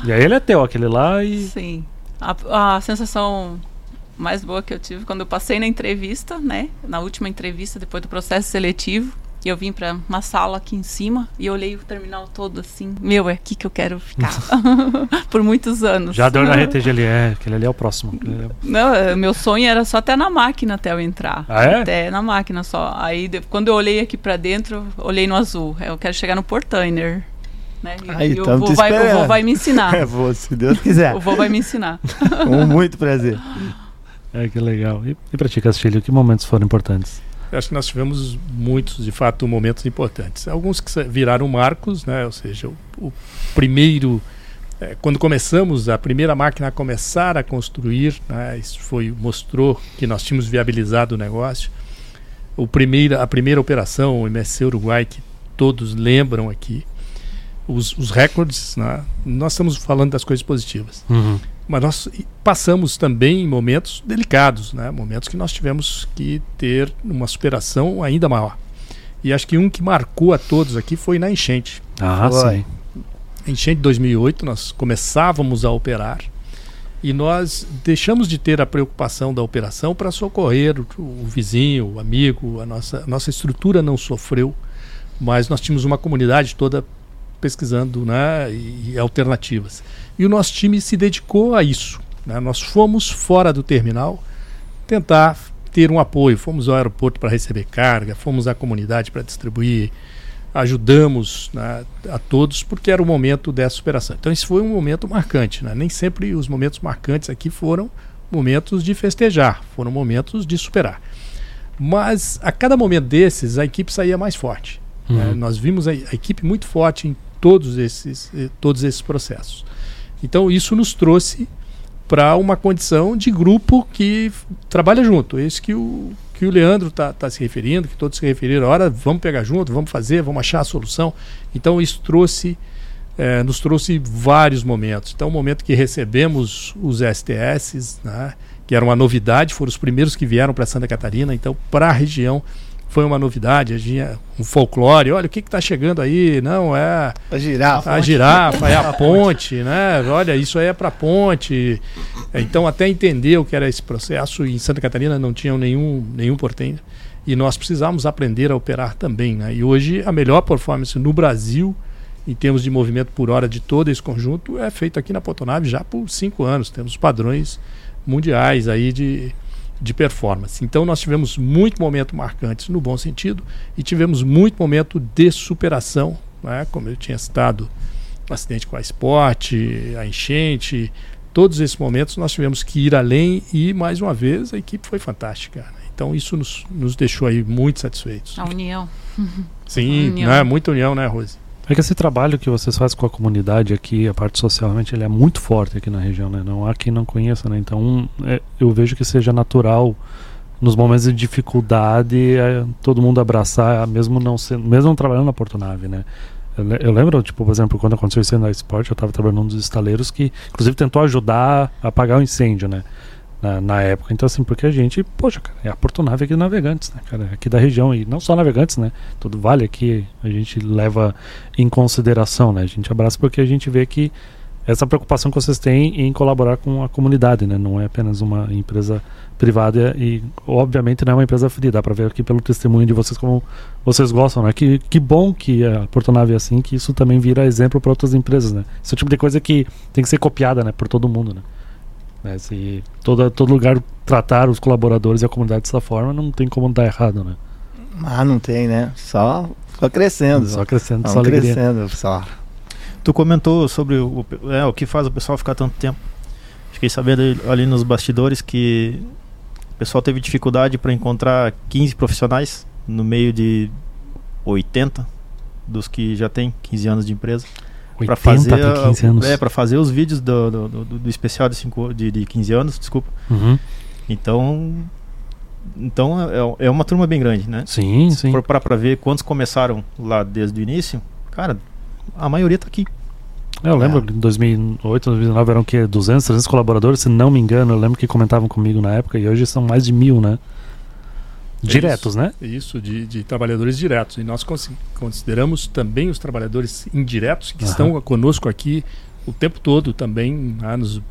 E aí ele é teu, aquele lá e. Sim. A, a sensação mais boa que eu tive quando eu passei na entrevista, né? Na última entrevista, depois do processo seletivo, E eu vim para uma sala aqui em cima e olhei o terminal todo assim. Meu, é aqui que eu quero ficar. (laughs) Por muitos anos. Já deu na RTGLE, é, aquele ali é o próximo. Não, é, meu sonho era só até na máquina até eu entrar. Ah, é? Até na máquina só. Aí quando eu olhei aqui para dentro, olhei no azul. Eu quero chegar no Portainer. Né? E, Aí, e o, vô vai, o vô vai me ensinar. (laughs) É, vou, se Deus quiser. o vô vai me ensinar. (laughs) Com muito prazer. É, que legal. E, e para ti, Castilho, que momentos foram importantes? Acho que nós tivemos muitos, de fato, momentos importantes. Alguns que viraram marcos, né? ou seja, o, o primeiro. É, quando começamos, a primeira máquina a começar a construir, né? isso foi, mostrou que nós tínhamos viabilizado o negócio. O primeira, a primeira operação, o MSC Uruguai, que todos lembram aqui, os, os recordes, né? nós estamos falando das coisas positivas. Uhum. Mas nós passamos também momentos delicados, né? momentos que nós tivemos que ter uma superação ainda maior. E acho que um que marcou a todos aqui foi na enchente. Ah, foi. sim. Enchente de 2008, nós começávamos a operar e nós deixamos de ter a preocupação da operação para socorrer o, o, vizinho, o amigo, a nossa, a nossa estrutura não sofreu, mas nós tínhamos uma comunidade toda pesquisando né, e, e alternativas. E o nosso time se dedicou a isso. Né? Nós fomos fora do terminal tentar ter um apoio. Fomos ao aeroporto para receber carga, fomos à comunidade para distribuir, ajudamos né, a todos, porque era o momento dessa superação. Então, isso foi um momento marcante. Né? Nem sempre os momentos marcantes aqui foram momentos de festejar, foram momentos de superar. Mas a cada momento desses, a equipe saía mais forte. Né? Uhum. Nós vimos a, a, equipe muito forte em todos esses, eh, todos esses processos. Então isso nos trouxe para uma condição de grupo que trabalha junto. Esse que o, que o Leandro está tá se referindo, que todos se referiram. Ora, vamos pegar junto, vamos fazer, vamos achar a solução. Então isso trouxe, é, nos trouxe vários momentos. Então o momento que recebemos os STS, né, que era uma novidade, foram os primeiros que vieram para Santa Catarina. Então para a região foi uma novidade, tinha um folclore, olha o que está chegando aí, não é a girafa, a girafa é a ponte, né? Olha, isso aí é para ponte. Então até entender o que era esse processo em Santa Catarina não tinham nenhum nenhum portenho e nós precisávamos aprender a operar também, né? E hoje a melhor performance no Brasil em termos de movimento por hora de todo esse conjunto é feito aqui na Potonave já por cinco anos. Temos padrões mundiais aí de de performance. Então nós tivemos muito momento marcantes no bom sentido e tivemos muito momento de superação, né? como eu tinha citado, o acidente com a Sport, a enchente, todos esses momentos nós tivemos que ir além e mais uma vez a equipe foi fantástica. Então isso nos, nos deixou aí muito satisfeitos. A união. Sim, união. Né? muita união, né, Rose? É que esse trabalho que vocês fazem com a comunidade aqui, a parte socialmente, ele é muito forte aqui na região, né? Não há quem não conheça, né? Então, é, eu vejo que seja natural nos momentos de dificuldade é, todo mundo abraçar, mesmo não sendo, mesmo trabalhando na Portonave, né? Eu, lembro, tipo, por exemplo, quando aconteceu isso na Sport, eu estava trabalhando num dos estaleiros que, inclusive, tentou ajudar a apagar o incêndio, né? Na, na, época. Então, assim, porque a gente, poxa, cara, é a portonave aqui do Navegantes, né, cara? Aqui da região. E não só Navegantes, né? Todo vale aqui a gente leva em consideração, né? A gente abraça porque a gente vê que essa preocupação que vocês têm em colaborar com a comunidade, né? Não é apenas uma empresa privada e, obviamente, não é uma empresa free. Dá para ver aqui pelo testemunho de vocês como vocês gostam, né? Que, que bom que a Portonave é assim, que isso também vira exemplo para outras empresas, né? Esse é o tipo de coisa que tem que ser copiada, né? Por todo mundo, né? Né? Se todo, todo lugar tratar os colaboradores e a comunidade dessa forma, não tem como dar errado, né? Ah, não tem, né? Só, só crescendo. Só crescendo, só alegria. crescendo, só. Tu comentou sobre o, é, o que faz o pessoal ficar tanto tempo. Fiquei sabendo ali nos bastidores que o pessoal teve dificuldade para encontrar 15 profissionais no meio de 80 dos que já tem 15 anos de empresa para fazer tem 15 anos. É, para fazer os vídeos do, do, do, do especial de, cinco, de, de 15 anos, desculpa. Uhum. Então, então é, é uma turma bem grande, né? Sim, Se sim. for para ver quantos começaram lá desde o início, cara, a maioria tá aqui. Eu lembro que em 2008, 2009 eram que 200, 300 colaboradores, se não me engano. Eu lembro que comentavam comigo na época e hoje são mais de mil, né? Diretos, isso, né? Isso, de, de, trabalhadores diretos. E nós consideramos também os trabalhadores indiretos que uhum. estão conosco aqui o tempo todo também, né, nos,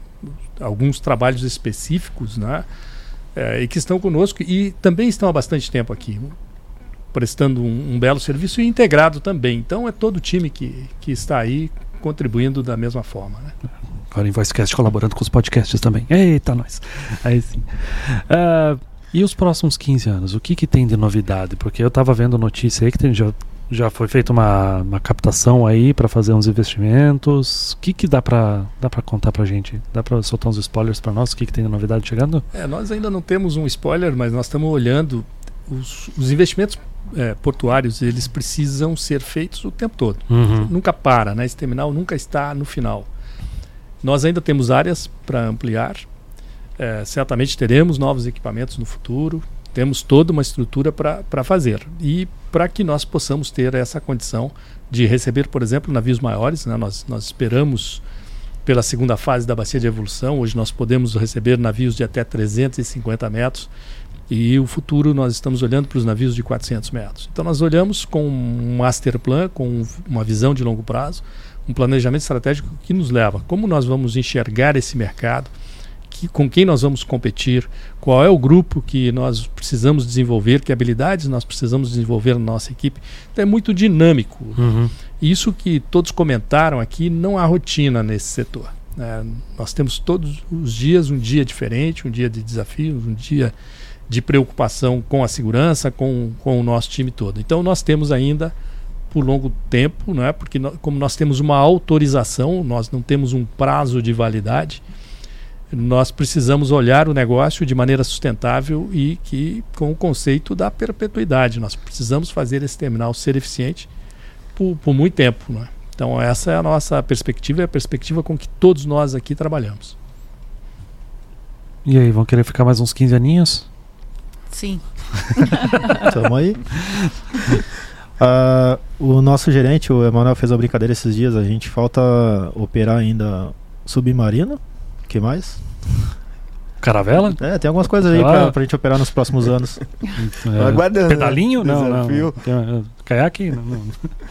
alguns trabalhos específicos, né? É, e que estão conosco e também estão há bastante tempo aqui. prestando um, um, belo serviço e integrado também. Então é todo o time que, que está aí contribuindo da mesma forma. Né? Agora em Voicecast colaborando com os podcasts também. Eita, nós. Aí sim. Uh, e os próximos 15 anos? O que, que tem de novidade? Porque eu estava vendo notícia aí que tem, já, já foi feita uma, uma captação aí para fazer uns investimentos. O que, que dá para dá contar para gente? Dá para soltar uns spoilers para nós? O que, que tem de novidade chegando? É, nós ainda não temos um spoiler, mas nós estamos olhando os, os investimentos é, portuários eles precisam ser feitos o tempo todo. Uhum. Nunca para, né? Esse terminal nunca está no final. Nós ainda temos áreas para ampliar. É, certamente teremos novos equipamentos no futuro. Temos toda uma estrutura para fazer. E para que nós possamos ter essa condição de receber, por exemplo, navios maiores, né? nós, nós esperamos pela segunda fase da bacia de evolução. Hoje nós podemos receber navios de até 350 metros e o futuro nós estamos olhando para os navios de 400 metros. Então nós olhamos com um master plan, com uma visão de longo prazo, um planejamento estratégico que nos leva como nós vamos enxergar esse mercado, que, com quem nós vamos competir, qual é o grupo que nós precisamos desenvolver, que habilidades nós precisamos desenvolver na nossa equipe. Então é muito dinâmico. Uhum. Isso que todos comentaram aqui, não há rotina nesse setor. É, nós temos todos os dias um dia diferente, um dia de desafios, um dia de preocupação com a segurança, com, com o nosso time todo. Então nós temos ainda por longo tempo, não é? Porque nós, como nós temos uma autorização, nós não temos um prazo de validade, nós precisamos olhar o negócio de maneira sustentável e que com o conceito da perpetuidade. Nós precisamos fazer esse terminal ser eficiente por, por muito tempo, não é? Então essa é a nossa perspectiva, é a perspectiva com que todos nós aqui trabalhamos. E aí, vão querer ficar mais uns 15 aninhos? Sim. (laughs) Tamo aí. Uh, o nosso gerente, o Emanuel, fez uma brincadeira esses dias. A gente falta operar ainda submarino. que mais? Caravela? É, tem algumas coisas aí pra, pra gente operar nos próximos anos. (laughs) É, Aguardando. Pedalinho? Né? Não, não. Tem, caiaque? Não, não.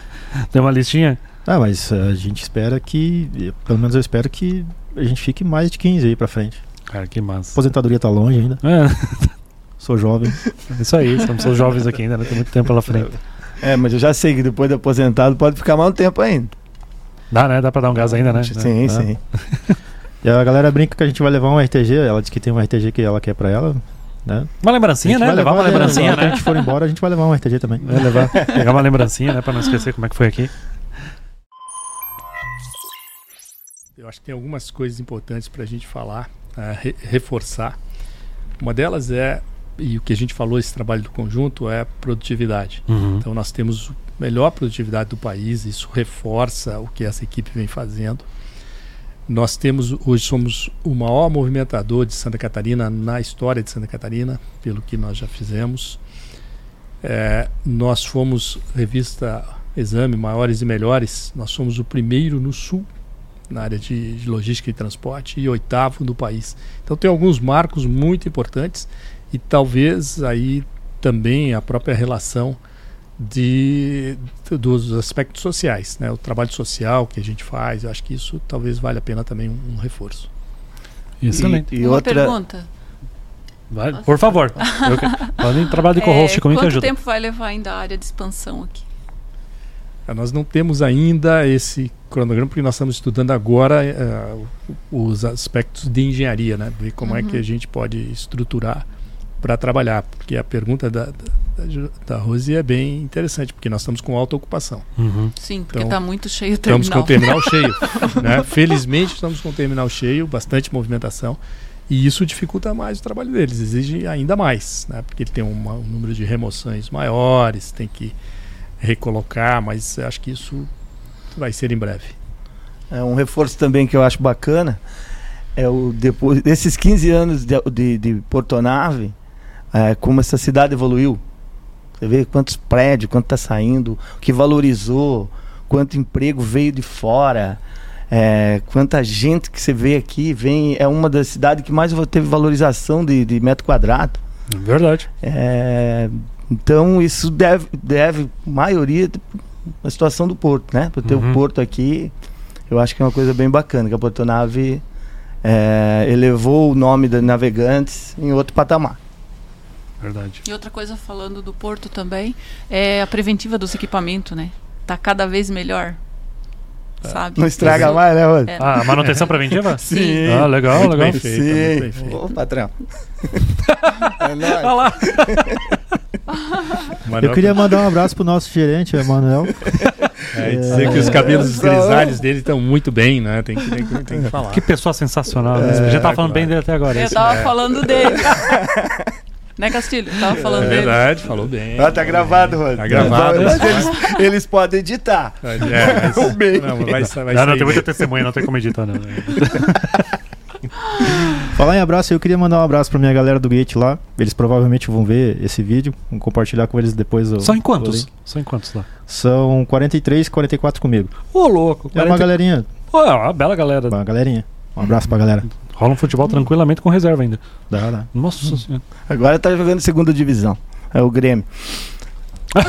(laughs) Tem uma listinha? Ah, mas a gente espera que, pelo menos eu espero que a gente fique mais de 15 aí pra frente. Cara, que massa. A aposentadoria tá longe ainda. É. (laughs) Sou jovem. Isso aí, somos jovens aqui ainda, né? tem muito tempo pela frente. É, mas eu já sei que depois de aposentado pode ficar mais um tempo ainda. Dá, né? Dá pra dar um gás ainda, né? Sim, sim. E a galera brinca que a gente vai levar um RTG, ela disse que tem um RTG que ela quer pra ela. Né? Uma lembrancinha, né? Levar, levar, uma lembrancinha, né? Quando a gente for embora, a gente vai levar um RTG também. Vai levar, pegar uma lembrancinha, né? Pra não esquecer como é que foi aqui. Eu acho que tem algumas coisas importantes pra gente falar, uh, re reforçar. Uma delas é e o que a gente falou, esse trabalho do conjunto, é produtividade. Uhum. Então nós temos a melhor produtividade do país, isso reforça o que essa equipe vem fazendo. Nós temos, hoje somos o maior movimentador de Santa Catarina na história de Santa Catarina, pelo que nós já fizemos. É, nós fomos, revista Exame, Maiores e Melhores, nós somos o primeiro no Sul, na área de, de logística e transporte, e oitavo no país. Então tem alguns marcos muito importantes e talvez aí também a própria relação de, dos aspectos sociais, né? o trabalho social que a gente faz, eu acho que isso talvez valha a pena também um, um reforço. Excelente. E, e Uma outra... pergunta. Vai, por favor. (laughs) podem trabalhar de co-host é, comigo que ajuda. Quanto tempo vai levar ainda a área de expansão aqui? É, nós não temos ainda esse cronograma porque nós estamos estudando agora uh, os aspectos de engenharia, né? Ver como uhum. é que a uhum. gente pode estruturar para trabalhar, porque a pergunta da, da, da Rose é bem interessante, porque nós estamos com alta ocupação. Uhum. Sim, porque está então, muito cheio o terminal. Estamos com o terminal cheio. (laughs) né? Felizmente estamos com o terminal cheio, bastante movimentação. E isso dificulta mais o trabalho deles, exige ainda mais, né? porque ele tem uma, um número de remoções maiores, tem que recolocar, mas acho que isso vai ser em breve. É um reforço também que eu acho bacana é o depois desses 15 anos de, de, de Portonave, é, como essa cidade evoluiu. Você vê quantos prédios, quanto está saindo, o que valorizou, quanto emprego veio de fora, é, quanta gente que você vê aqui vem. É uma das cidades que mais teve valorização de, de metro quadrado. Verdade. É, então isso deve, deve maioria a situação do porto, né? Para ter uhum. o porto aqui, eu acho que é uma coisa bem bacana, que a Portonave é, elevou o nome da Navegantes em outro patamar. Verdade. E outra coisa, falando do porto também, é a preventiva dos equipamentos, né? Tá cada vez melhor. É. Sabe? Não estraga mais, né, Rod? É. Ah, manutenção preventiva? (laughs) Sim. Ah, legal, Muito legal. bem feito, muito bem Sim. feito. Ô, patrão. (laughs) é nóis. Olha lá. (laughs) Manuel, Eu queria mandar um abraço pro nosso gerente, Emanuel. é, e dizer que os cabelos grisalhos dele estão muito bem, né? Tem que, tem que, tem que falar. Que pessoa sensacional. né? A gente tava falando claro. bem dele até agora. Eu Isso. tava falando dele. Né, Castilho? Tava falando É dele. verdade, falou bem. Ah, tá gravado, Rod. Tá gravado. Mas eles, eles podem editar. É, (laughs) mas, Bem. não, vai, vai Não, não, sair tem muita testemunha, não tem como editar, não. (laughs) Falar em abraço, eu queria mandar um abraço pra minha galera do Gate lá. Eles provavelmente vão ver esse vídeo, vou compartilhar com eles depois. o- São em o quantos? São em quantos lá? São 43, 44 comigo. Ô, louco. É uma galerinha, Pô, é uma bela galera. uma galerinha. Um abraço pra galera. Rola um futebol tranquilamente com reserva ainda. Dá, dá. Nossa senhora. Agora tá jogando segunda divisão. É o Grêmio. (laughs)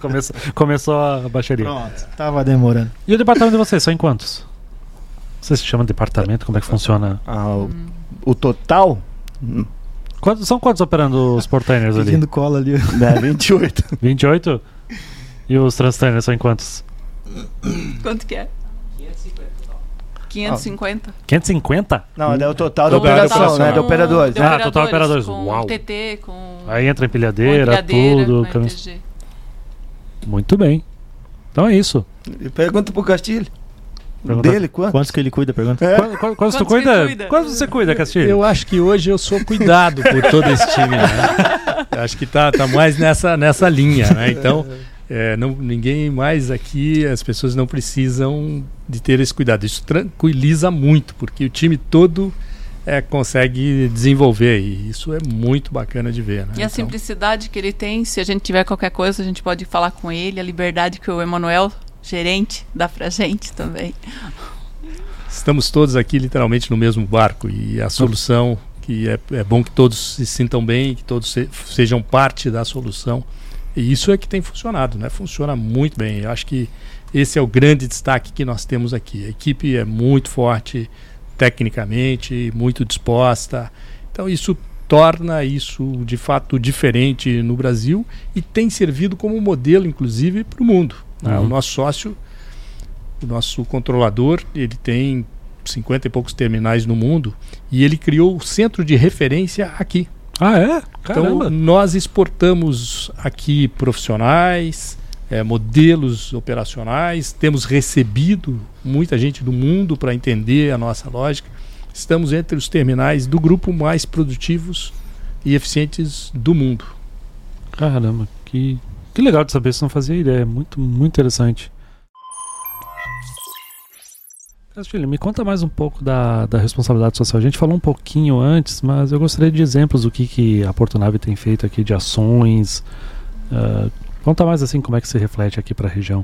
Começou, começou a baixaria. Pronto, tava demorando. E o departamento de vocês, são em quantos? Vocês se chamam de departamento? Como é que funciona? Ah, o, o total hum, Quantos, são quantos operando os portainers ali? Pedindo cola ali. é 28. 28? E os transtainers são em quantos? Quanto que é? 550. 550? Não, é o total da operação, operação. né? Da operadores. de Ah, total operadores. Com Uau. TT, com. Aí entra empilhadeira, empilhadeira, tudo. com cam-. Muito bem. Então é isso. E Pergunta pro Castilho. Pergunta- Dele, quanto? Quantos que ele cuida, pergunta? É. Quantos, quantos, quantos tu Quantos cuida? cuida? Quantos você cuida, Castilho? Eu acho que hoje eu sou cuidado por todo esse time, né? Acho que tá, tá mais nessa, nessa linha, né? Então, é, não, ninguém mais aqui, as pessoas não precisam de ter esse cuidado. Isso tranquiliza muito, porque o time todo é, consegue desenvolver e isso é muito bacana de ver, né? E a Então, simplicidade que ele tem, se a gente tiver qualquer coisa, a gente pode falar com ele, a liberdade que o Emanuel, gerente, dá pra gente também. estamos todos aqui literalmente no mesmo barco e a solução que é, é bom que todos se sintam bem, que todos se- sejam parte da solução. E isso é que tem funcionado, né? Funciona muito bem. Eu acho que esse é o grande destaque que nós temos aqui. A equipe é muito forte tecnicamente, muito disposta. Então isso torna isso de fato diferente no Brasil e tem servido como modelo, inclusive, para o mundo. né? Uhum. O nosso sócio, o nosso controlador, ele tem 50 e poucos terminais no mundo e ele criou o centro de referência aqui. Ah, é? Caramba. Então, nós exportamos aqui profissionais, eh, modelos operacionais, temos recebido muita gente do mundo para entender a nossa lógica. Estamos entre os terminais do grupo mais produtivos e eficientes do mundo. Caramba, que, que legal de saber, isso não fazia ideia. Muito, muito interessante. Castilho, me conta mais um pouco da, da responsabilidade social. A gente falou um pouquinho antes, mas eu gostaria de exemplos do que, que a Portonave tem feito aqui de ações. Ah, conta mais assim como é que se reflete aqui para a região.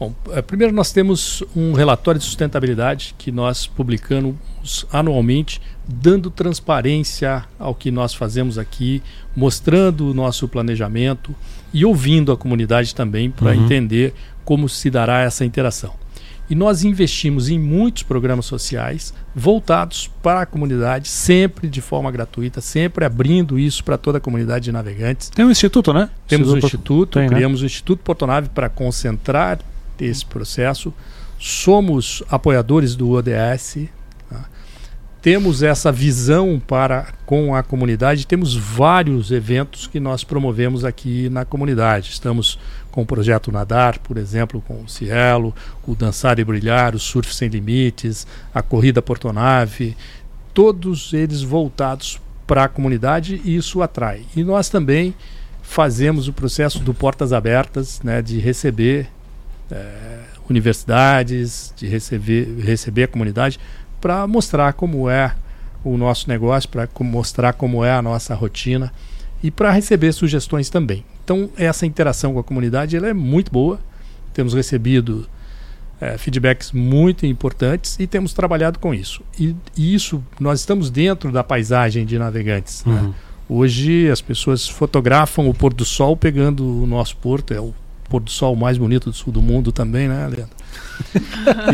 Bom, eh, primeiro nós temos um relatório de sustentabilidade que nós publicamos anualmente, dando transparência ao que nós fazemos aqui, mostrando o nosso planejamento e ouvindo a comunidade também para Uhum. entender como se dará essa interação. E nós investimos em muitos programas sociais voltados para a comunidade, sempre de forma gratuita, sempre abrindo isso para toda a comunidade de navegantes. Tem um instituto, né? Temos um Instituto- tem, né? criamos o Instituto Portonave para concentrar esse processo. Somos apoiadores do ODS. tá? Temos essa visão para com a comunidade. Temos vários eventos que nós promovemos aqui na comunidade. Estamos com o projeto Nadar, por exemplo, com o Cielo, o Dançar e Brilhar, o Surf Sem Limites, a Corrida Portonave, todos eles voltados para a comunidade e isso atrai. E nós também fazemos o processo do Portas Abertas, né, de receber eh, universidades, de receber, receber a comunidade para mostrar como é o nosso negócio, para mostrar como é a nossa rotina e para receber sugestões também. Então essa interação com a comunidade ela é muito boa. Temos recebido eh, feedbacks muito importantes e temos trabalhado com isso. E, e isso nós estamos dentro da paisagem de navegantes. né? Uhum. Hoje as pessoas fotografam o pôr do sol pegando o nosso porto, é o pôr do sol mais bonito do sul do mundo também, né, Leandro?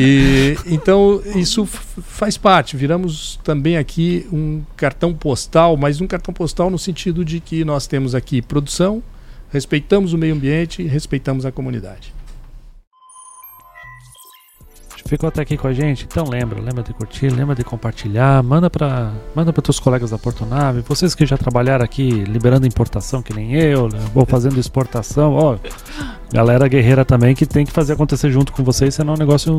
e, então, isso faz parte. Viramos também aqui um cartão postal, mas um cartão postal no sentido de que nós temos aqui produção, respeitamos o meio ambiente e respeitamos a comunidade. Ficou até aqui com a gente? Então lembra, lembra de curtir, lembra de compartilhar, manda para manda para teus colegas da Portonave, vocês que já trabalharam aqui liberando importação que nem eu, né? ou fazendo exportação, ó, galera guerreira também que tem que fazer acontecer junto com vocês, senão o negócio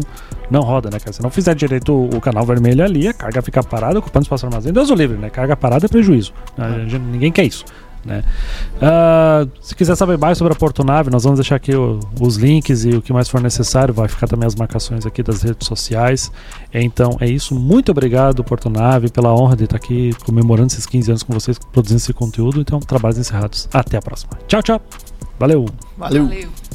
não roda, né, cara? Se não fizer direito o, o canal vermelho ali, a carga fica parada, ocupando espaço armazém, Deus o livre, né? Carga parada é prejuízo. É. Ninguém quer isso. Né? Uh, se quiser saber mais sobre a Portonave, nós vamos deixar aqui o, os links e o que mais for necessário. Vai ficar também as marcações aqui das redes sociais. Então é isso. Muito obrigado, Portonave, pela honra de estar aqui comemorando esses 15 anos com vocês, produzindo esse conteúdo. Então, trabalhos encerrados. Até a próxima. Tchau, tchau. Valeu. Valeu. Valeu.